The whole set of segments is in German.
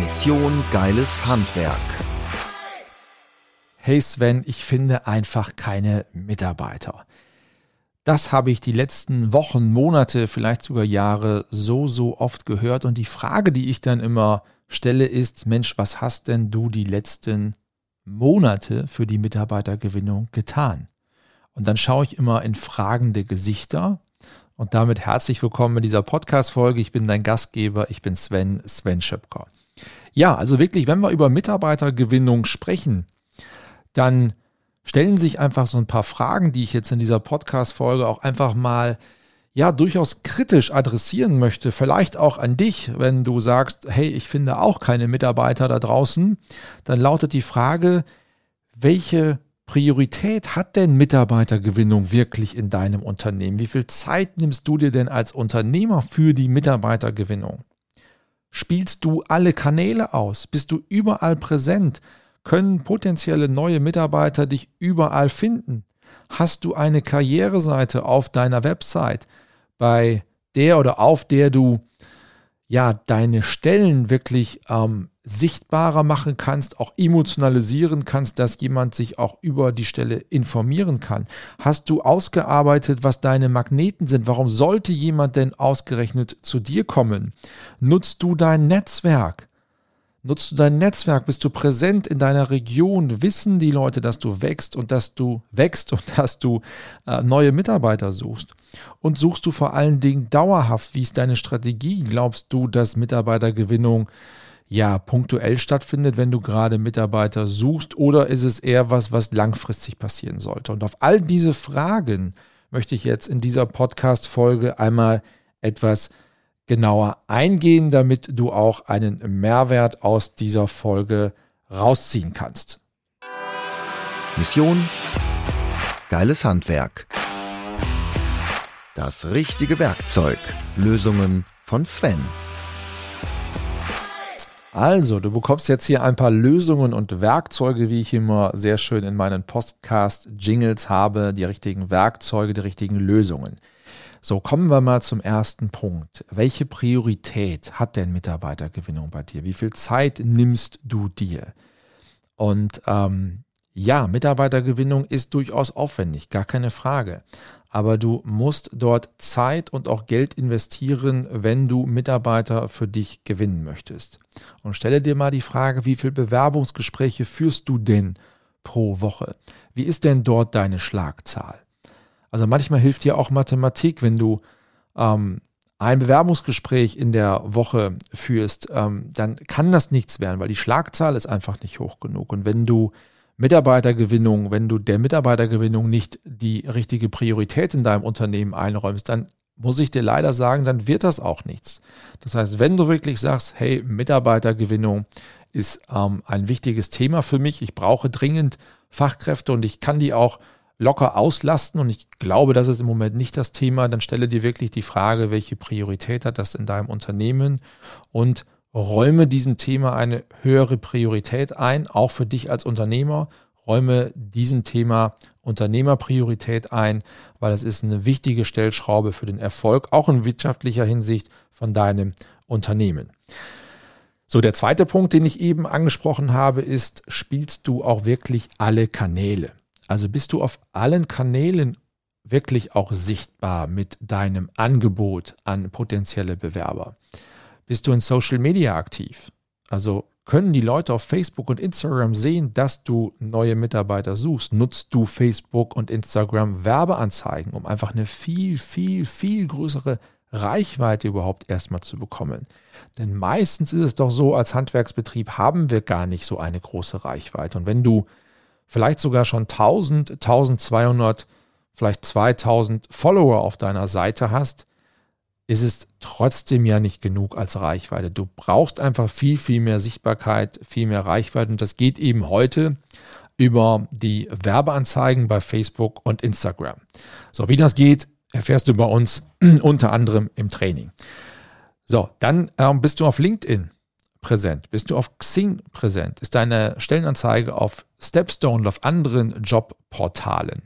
Mission Geiles Handwerk. Hey Sven, ich finde einfach keine Mitarbeiter. Das habe ich die letzten Wochen, Monate, vielleicht sogar Jahre so, so oft gehört. Und die Frage, die ich dann immer stelle, ist, Mensch, was hast denn du die letzten Monate für die Mitarbeitergewinnung getan? Und dann schaue ich immer in fragende Gesichter. Und damit herzlich willkommen in dieser Podcast-Folge. Ich bin dein Gastgeber. Ich bin Sven, Sven Schöpker. Ja, also wirklich, wenn wir über Mitarbeitergewinnung sprechen, dann stellen sich einfach so ein paar Fragen, die ich jetzt in dieser Podcast-Folge auch einfach mal ja durchaus kritisch adressieren möchte. Vielleicht auch an dich, wenn du sagst, hey, ich finde auch keine Mitarbeiter da draußen. Dann lautet die Frage, welche Priorität hat denn Mitarbeitergewinnung wirklich in deinem Unternehmen? Wie viel Zeit nimmst du dir denn als Unternehmer für die Mitarbeitergewinnung? Spielst du alle Kanäle aus? Bist du überall präsent? können potenzielle neue Mitarbeiter dich überall finden? Hast du eine Karriereseite auf deiner Website, bei der oder auf der du ja deine Stellen wirklich ähm, sichtbarer machen kannst, auch emotionalisieren kannst, dass jemand sich auch über die Stelle informieren kann? Hast du ausgearbeitet, was deine Magneten sind? Warum sollte jemand denn ausgerechnet zu dir kommen? Nutzt du dein Netzwerk? Nutzt du dein Netzwerk? Bist du präsent in deiner Region? Wissen die Leute, dass du wächst und dass du wächst und dass du äh, neue Mitarbeiter suchst? Und suchst du vor allen Dingen dauerhaft? Wie ist deine Strategie? Glaubst du, dass Mitarbeitergewinnung ja punktuell stattfindet, wenn du gerade Mitarbeiter suchst? Oder ist es eher was, was langfristig passieren sollte? Und auf all diese Fragen möchte ich jetzt in dieser Podcast-Folge einmal etwas genauer eingehen, damit du auch einen Mehrwert aus dieser Folge rausziehen kannst. Mission Geiles Handwerk. Das richtige Werkzeug. Lösungen von Sven. Also, du bekommst jetzt hier ein paar Lösungen und Werkzeuge, wie ich immer sehr schön in meinen Podcast-Jingles habe, die richtigen Werkzeuge, die richtigen Lösungen. So, kommen wir mal zum ersten Punkt. Welche Priorität hat denn Mitarbeitergewinnung bei dir? Wie viel Zeit nimmst du dir? Und ähm, ja, Mitarbeitergewinnung ist durchaus aufwendig, gar keine Frage. Aber du musst dort Zeit und auch Geld investieren, wenn du Mitarbeiter für dich gewinnen möchtest. Und stelle dir mal die Frage, wie viele Bewerbungsgespräche führst du denn pro Woche? Wie ist denn dort deine Schlagzahl? Also manchmal hilft dir auch Mathematik, wenn du ähm, ein Bewerbungsgespräch in der Woche führst, ähm, dann kann das nichts werden, weil die Schlagzahl ist einfach nicht hoch genug. Und wenn du Mitarbeitergewinnung, wenn du der Mitarbeitergewinnung nicht die richtige Priorität in deinem Unternehmen einräumst, dann muss ich dir leider sagen, dann wird das auch nichts. Das heißt, wenn du wirklich sagst, hey, Mitarbeitergewinnung ist ähm, ein wichtiges Thema für mich, ich brauche dringend Fachkräfte und ich kann die auch locker auslasten und ich glaube, das ist im Moment nicht das Thema, dann stelle dir wirklich die Frage, welche Priorität hat das in deinem Unternehmen und räume diesem Thema eine höhere Priorität ein, auch für dich als Unternehmer. Räume diesem Thema Unternehmerpriorität ein, weil es ist eine wichtige Stellschraube für den Erfolg, auch in wirtschaftlicher Hinsicht von deinem Unternehmen. So, der zweite Punkt, den ich eben angesprochen habe, ist, spielst du auch wirklich alle Kanäle? Also bist du auf allen Kanälen wirklich auch sichtbar mit deinem Angebot an potenzielle Bewerber? Bist du in Social Media aktiv? Also können die Leute auf Facebook und Instagram sehen, dass du neue Mitarbeiter suchst? Nutzt du Facebook und Instagram Werbeanzeigen, um einfach eine viel, viel, viel größere Reichweite überhaupt erstmal zu bekommen? Denn meistens ist es doch so, als Handwerksbetrieb haben wir gar nicht so eine große Reichweite. Und wenn du vielleicht sogar schon 1000, 1200, vielleicht 2000 Follower auf deiner Seite hast, ist es trotzdem ja nicht genug als Reichweite. Du brauchst einfach viel, viel mehr Sichtbarkeit, viel mehr Reichweite und das geht eben heute über die Werbeanzeigen bei Facebook und Instagram. So, wie das geht, erfährst du bei uns unter anderem im Training. So, dann ähm, bist du auf LinkedIn präsent, bist du auf Xing präsent, ist deine Stellenanzeige auf Stepstone und auf anderen Jobportalen.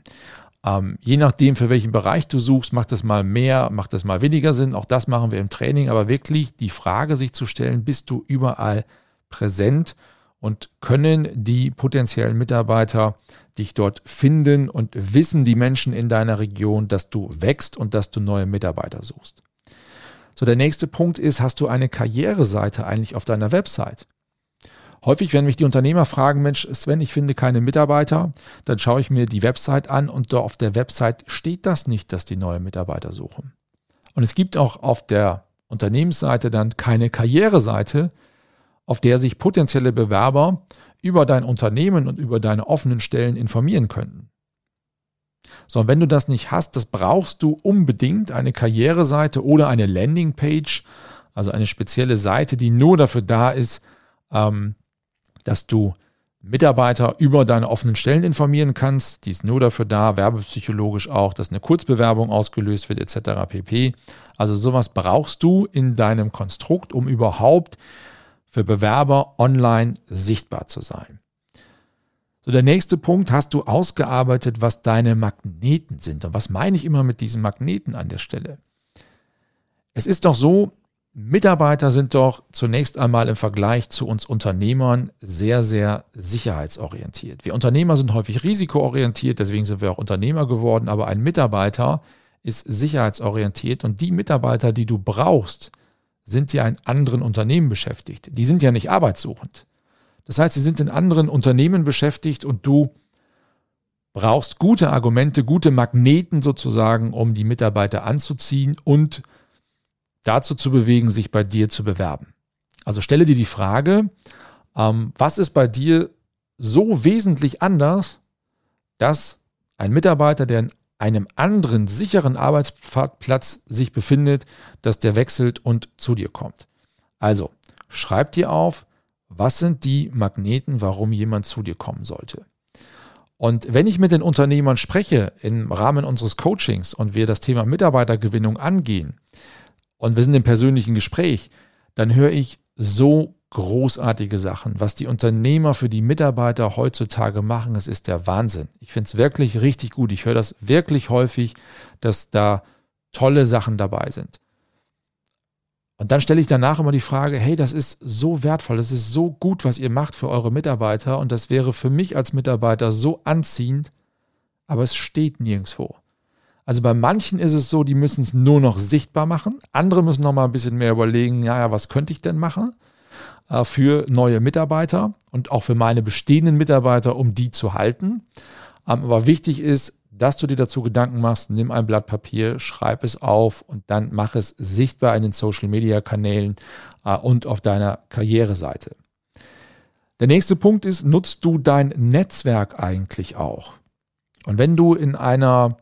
Ähm, je nachdem, für welchen Bereich du suchst, macht das mal mehr, macht das mal weniger Sinn. Auch das machen wir im Training. Aber wirklich die Frage sich zu stellen, bist du überall präsent und können die potenziellen Mitarbeiter dich dort finden und wissen die Menschen in deiner Region, dass du wächst und dass du neue Mitarbeiter suchst. So, der nächste Punkt ist, hast du eine Karriereseite eigentlich auf deiner Website? Häufig werden mich die Unternehmer fragen, Mensch, Sven, ich finde keine Mitarbeiter. Dann schaue ich mir die Website an und auf der Website steht das nicht, dass die neue Mitarbeiter suchen. Und es gibt auch auf der Unternehmensseite dann keine Karriereseite, auf der sich potenzielle Bewerber über dein Unternehmen und über deine offenen Stellen informieren könnten. So, und wenn du das nicht hast, das brauchst du unbedingt eine Karriereseite oder eine Landingpage, also eine spezielle Seite, die nur dafür da ist, ähm, dass du Mitarbeiter über deine offenen Stellen informieren kannst. Die ist nur dafür da, werbepsychologisch auch, dass eine Kurzbewerbung ausgelöst wird, etc. pp. Also sowas brauchst du in deinem Konstrukt, um überhaupt für Bewerber online sichtbar zu sein. So, der nächste Punkt, hast du ausgearbeitet, was deine Magneten sind. Und was meine ich immer mit diesen Magneten an der Stelle? Es ist doch so, Mitarbeiter sind doch zunächst einmal im Vergleich zu uns Unternehmern sehr, sehr sicherheitsorientiert. Wir Unternehmer sind häufig risikoorientiert, deswegen sind wir auch Unternehmer geworden, aber ein Mitarbeiter ist sicherheitsorientiert und die Mitarbeiter, die du brauchst, sind ja in anderen Unternehmen beschäftigt. Die sind ja nicht arbeitssuchend. Das heißt, sie sind in anderen Unternehmen beschäftigt und du brauchst gute Argumente, gute Magneten sozusagen, um die Mitarbeiter anzuziehen und dazu zu bewegen, sich bei dir zu bewerben. Also stelle dir die Frage, ähm, was ist bei dir so wesentlich anders, dass ein Mitarbeiter, der in einem anderen sicheren Arbeitsplatz sich befindet, dass der wechselt und zu dir kommt. Also schreib dir auf, was sind die Magneten, warum jemand zu dir kommen sollte. Und wenn ich mit den Unternehmern spreche im Rahmen unseres Coachings und wir das Thema Mitarbeitergewinnung angehen, und wir sind im persönlichen Gespräch, dann höre ich so großartige Sachen. Was die Unternehmer für die Mitarbeiter heutzutage machen, es ist der Wahnsinn. Ich finde es wirklich richtig gut. Ich höre das wirklich häufig, dass da tolle Sachen dabei sind. Und dann stelle ich danach immer die Frage, hey, das ist so wertvoll, das ist so gut, was ihr macht für eure Mitarbeiter und das wäre für mich als Mitarbeiter so anziehend, aber es steht nirgendwo. Also bei manchen ist es so, die müssen es nur noch sichtbar machen. Andere müssen noch mal ein bisschen mehr überlegen, ja, was könnte ich denn machen äh, für neue Mitarbeiter und auch für meine bestehenden Mitarbeiter, um die zu halten. Ähm, aber wichtig ist, dass du dir dazu Gedanken machst, nimm ein Blatt Papier, schreib es auf und dann mach es sichtbar in den Social Media Kanälen äh, und auf deiner Karriereseite. Der nächste Punkt ist, nutzt du dein Netzwerk eigentlich auch? Und wenn du in einer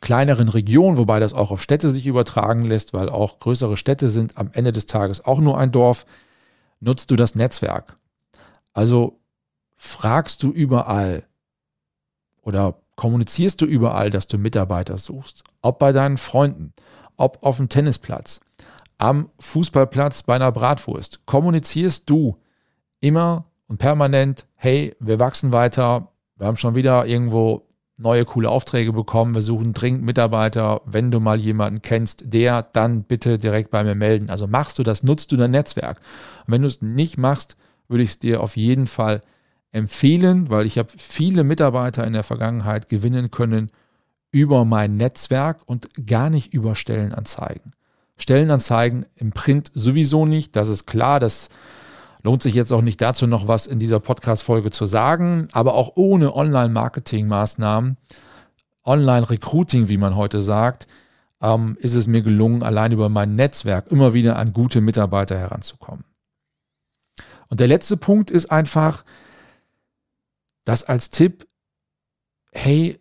kleineren Regionen, wobei das auch auf Städte sich übertragen lässt, weil auch größere Städte sind am Ende des Tages auch nur ein Dorf, nutzt du das Netzwerk. Also fragst du überall oder kommunizierst du überall, dass du Mitarbeiter suchst. Ob bei deinen Freunden, ob auf dem Tennisplatz, am Fußballplatz bei einer Bratwurst. Kommunizierst du immer und permanent, hey, wir wachsen weiter, wir haben schon wieder irgendwo neue coole Aufträge bekommen. Wir suchen dringend Mitarbeiter. Wenn du mal jemanden kennst, der, dann bitte direkt bei mir melden. Also machst du das, nutzt du dein Netzwerk. Und wenn du es nicht machst, würde ich es dir auf jeden Fall empfehlen, weil ich habe viele Mitarbeiter in der Vergangenheit gewinnen können über mein Netzwerk und gar nicht über Stellenanzeigen. Stellenanzeigen im Print sowieso nicht, das ist klar, das Lohnt sich jetzt auch nicht dazu noch was in dieser Podcast-Folge zu sagen, aber auch ohne Online-Marketing-Maßnahmen, Online-Recruiting, wie man heute sagt, ähm, ist es mir gelungen, allein über mein Netzwerk immer wieder an gute Mitarbeiter heranzukommen. Und der letzte Punkt ist einfach, das als Tipp, hey,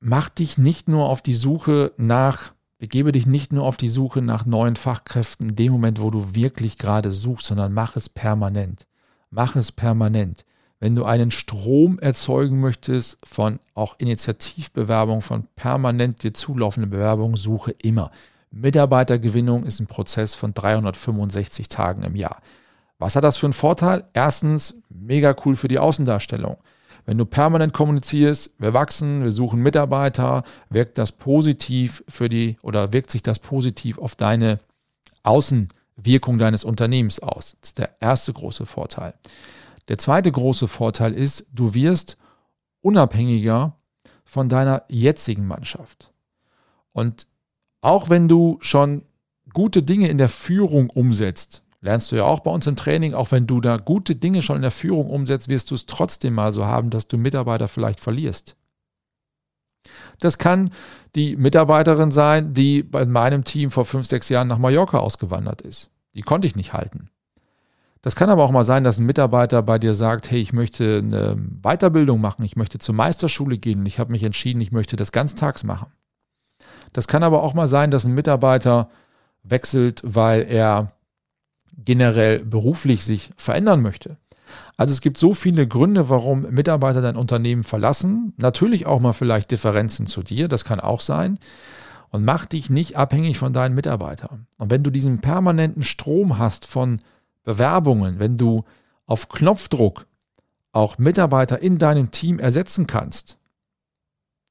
mach dich nicht nur auf die Suche nach Begebe dich nicht nur auf die Suche nach neuen Fachkräften in dem Moment, wo du wirklich gerade suchst, sondern mach es permanent. Mach es permanent. Wenn du einen Strom erzeugen möchtest von auch Initiativbewerbung, von permanent dir zulaufenden Bewerbungen, suche immer. Mitarbeitergewinnung ist ein Prozess von 365 Tagen im Jahr. Was hat das für einen Vorteil? Erstens, mega cool für die Außendarstellung. Wenn du permanent kommunizierst, wir wachsen, wir suchen Mitarbeiter, wirkt das positiv für die oder wirkt sich das positiv auf deine Außenwirkung deines Unternehmens aus. Das ist der erste große Vorteil. Der zweite große Vorteil ist, du wirst unabhängiger von deiner jetzigen Mannschaft. Und auch wenn du schon gute Dinge in der Führung umsetzt, lernst du ja auch bei uns im Training, auch wenn du da gute Dinge schon in der Führung umsetzt, wirst du es trotzdem mal so haben, dass du Mitarbeiter vielleicht verlierst. Das kann die Mitarbeiterin sein, die bei meinem Team vor fünf, sechs Jahren nach Mallorca ausgewandert ist. Die konnte ich nicht halten. Das kann aber auch mal sein, dass ein Mitarbeiter bei dir sagt, hey, ich möchte eine Weiterbildung machen, ich möchte zur Meisterschule gehen und ich habe mich entschieden, ich möchte das ganztags machen. Das kann aber auch mal sein, dass ein Mitarbeiter wechselt, weil er generell beruflich sich verändern möchte. Also es gibt so viele Gründe, warum Mitarbeiter dein Unternehmen verlassen. Natürlich auch mal vielleicht Differenzen zu dir, das kann auch sein. Und mach dich nicht abhängig von deinen Mitarbeitern. Und wenn du diesen permanenten Strom hast von Bewerbungen, wenn du auf Knopfdruck auch Mitarbeiter in deinem Team ersetzen kannst,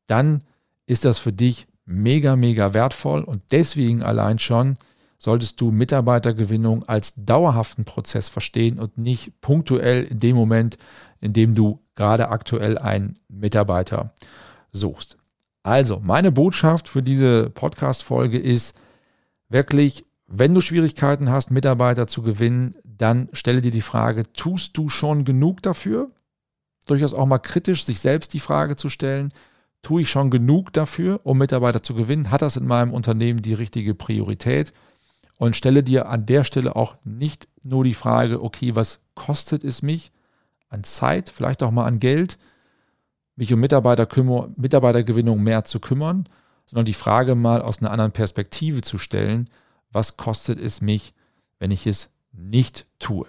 dann ist das für dich mega, mega wertvoll und deswegen allein schon solltest du Mitarbeitergewinnung als dauerhaften Prozess verstehen und nicht punktuell in dem Moment, in dem du gerade aktuell einen Mitarbeiter suchst. Also, meine Botschaft für diese Podcast-Folge ist wirklich, wenn du Schwierigkeiten hast, Mitarbeiter zu gewinnen, dann stelle dir die Frage, tust du schon genug dafür? Durchaus auch mal kritisch sich selbst die Frage zu stellen, tue ich schon genug dafür, um Mitarbeiter zu gewinnen? Hat das in meinem Unternehmen die richtige Priorität? Und stelle dir an der Stelle auch nicht nur die Frage, okay, was kostet es mich an Zeit, vielleicht auch mal an Geld, mich um Mitarbeiter Mitarbeitergewinnung mehr zu kümmern, sondern die Frage mal aus einer anderen Perspektive zu stellen, was kostet es mich, wenn ich es nicht tue.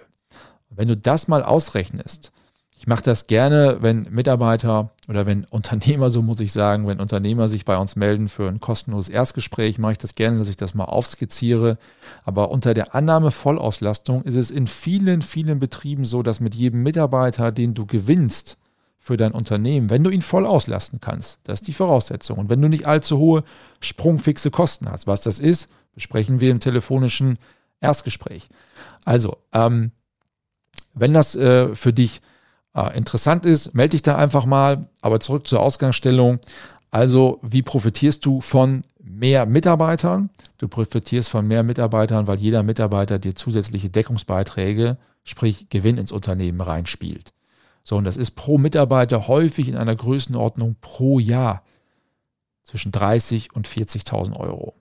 Und wenn du das mal ausrechnest, ich mache das gerne, wenn Mitarbeiter oder wenn Unternehmer, so muss ich sagen, wenn Unternehmer sich bei uns melden für ein kostenloses Erstgespräch, mache ich das gerne, dass ich das mal aufskizziere. Aber unter der Annahme Vollauslastung ist es in vielen, vielen Betrieben so, dass mit jedem Mitarbeiter, den du gewinnst für dein Unternehmen, wenn du ihn voll auslasten kannst, das ist die Voraussetzung. Und wenn du nicht allzu hohe sprungfixe Kosten hast, was das ist, besprechen wir im telefonischen Erstgespräch. Also, ähm, wenn das äh, für dich interessant ist, melde dich da einfach mal. Aber zurück zur Ausgangsstellung. Also, wie profitierst du von mehr Mitarbeitern? Du profitierst von mehr Mitarbeitern, weil jeder Mitarbeiter dir zusätzliche Deckungsbeiträge, sprich Gewinn ins Unternehmen reinspielt. So, und das ist pro Mitarbeiter häufig in einer Größenordnung pro Jahr zwischen 30 und 40.000 Euro.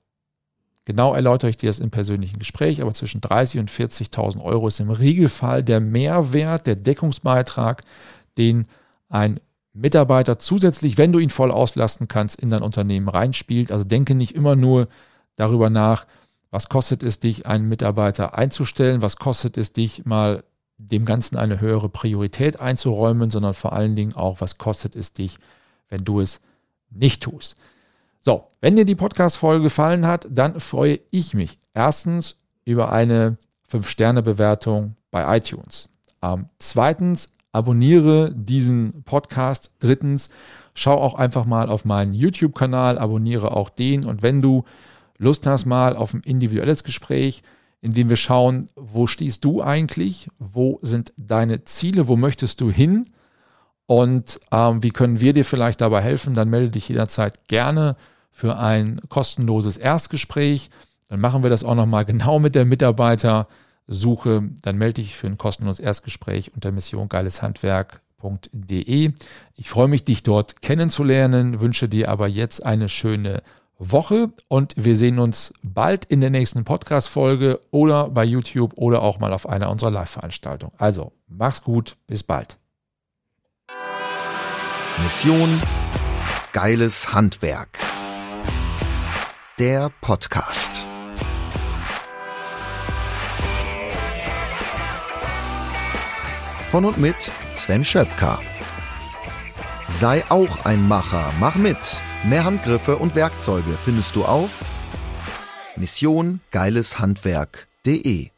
Genau erläutere ich dir das im persönlichen Gespräch, aber zwischen 30 und 40.000 Euro ist im Regelfall der Mehrwert, der Deckungsbeitrag, den ein Mitarbeiter zusätzlich, wenn du ihn voll auslasten kannst, in dein Unternehmen reinspielt. Also denke nicht immer nur darüber nach, was kostet es dich, einen Mitarbeiter einzustellen, was kostet es dich, mal dem Ganzen eine höhere Priorität einzuräumen, sondern vor allen Dingen auch, was kostet es dich, wenn du es nicht tust. So, wenn dir die Podcast-Folge gefallen hat, dann freue ich mich erstens über eine 5-Sterne-Bewertung bei iTunes. Ähm, zweitens, abonniere diesen Podcast. Drittens, schau auch einfach mal auf meinen YouTube-Kanal, abonniere auch den. Und wenn du Lust hast mal auf ein individuelles Gespräch, in dem wir schauen, wo stehst du eigentlich, wo sind deine Ziele, wo möchtest du hin und ähm, wie können wir dir vielleicht dabei helfen? Dann melde dich jederzeit gerne für ein kostenloses Erstgespräch. Dann machen wir das auch nochmal genau mit der Mitarbeitersuche. Dann melde dich für ein kostenloses Erstgespräch unter missiongeileshandwerk.de. Ich freue mich, dich dort kennenzulernen, wünsche dir aber jetzt eine schöne Woche und wir sehen uns bald in der nächsten Podcast-Folge oder bei YouTube oder auch mal auf einer unserer Live-Veranstaltungen. Also, mach's gut, bis bald. Mission Geiles Handwerk. der Podcast. Von und mit Sven Schöpker. Sei auch ein Macher, mach mit. Mehr Handgriffe und Werkzeuge findest du auf Mission Geileshandwerk.de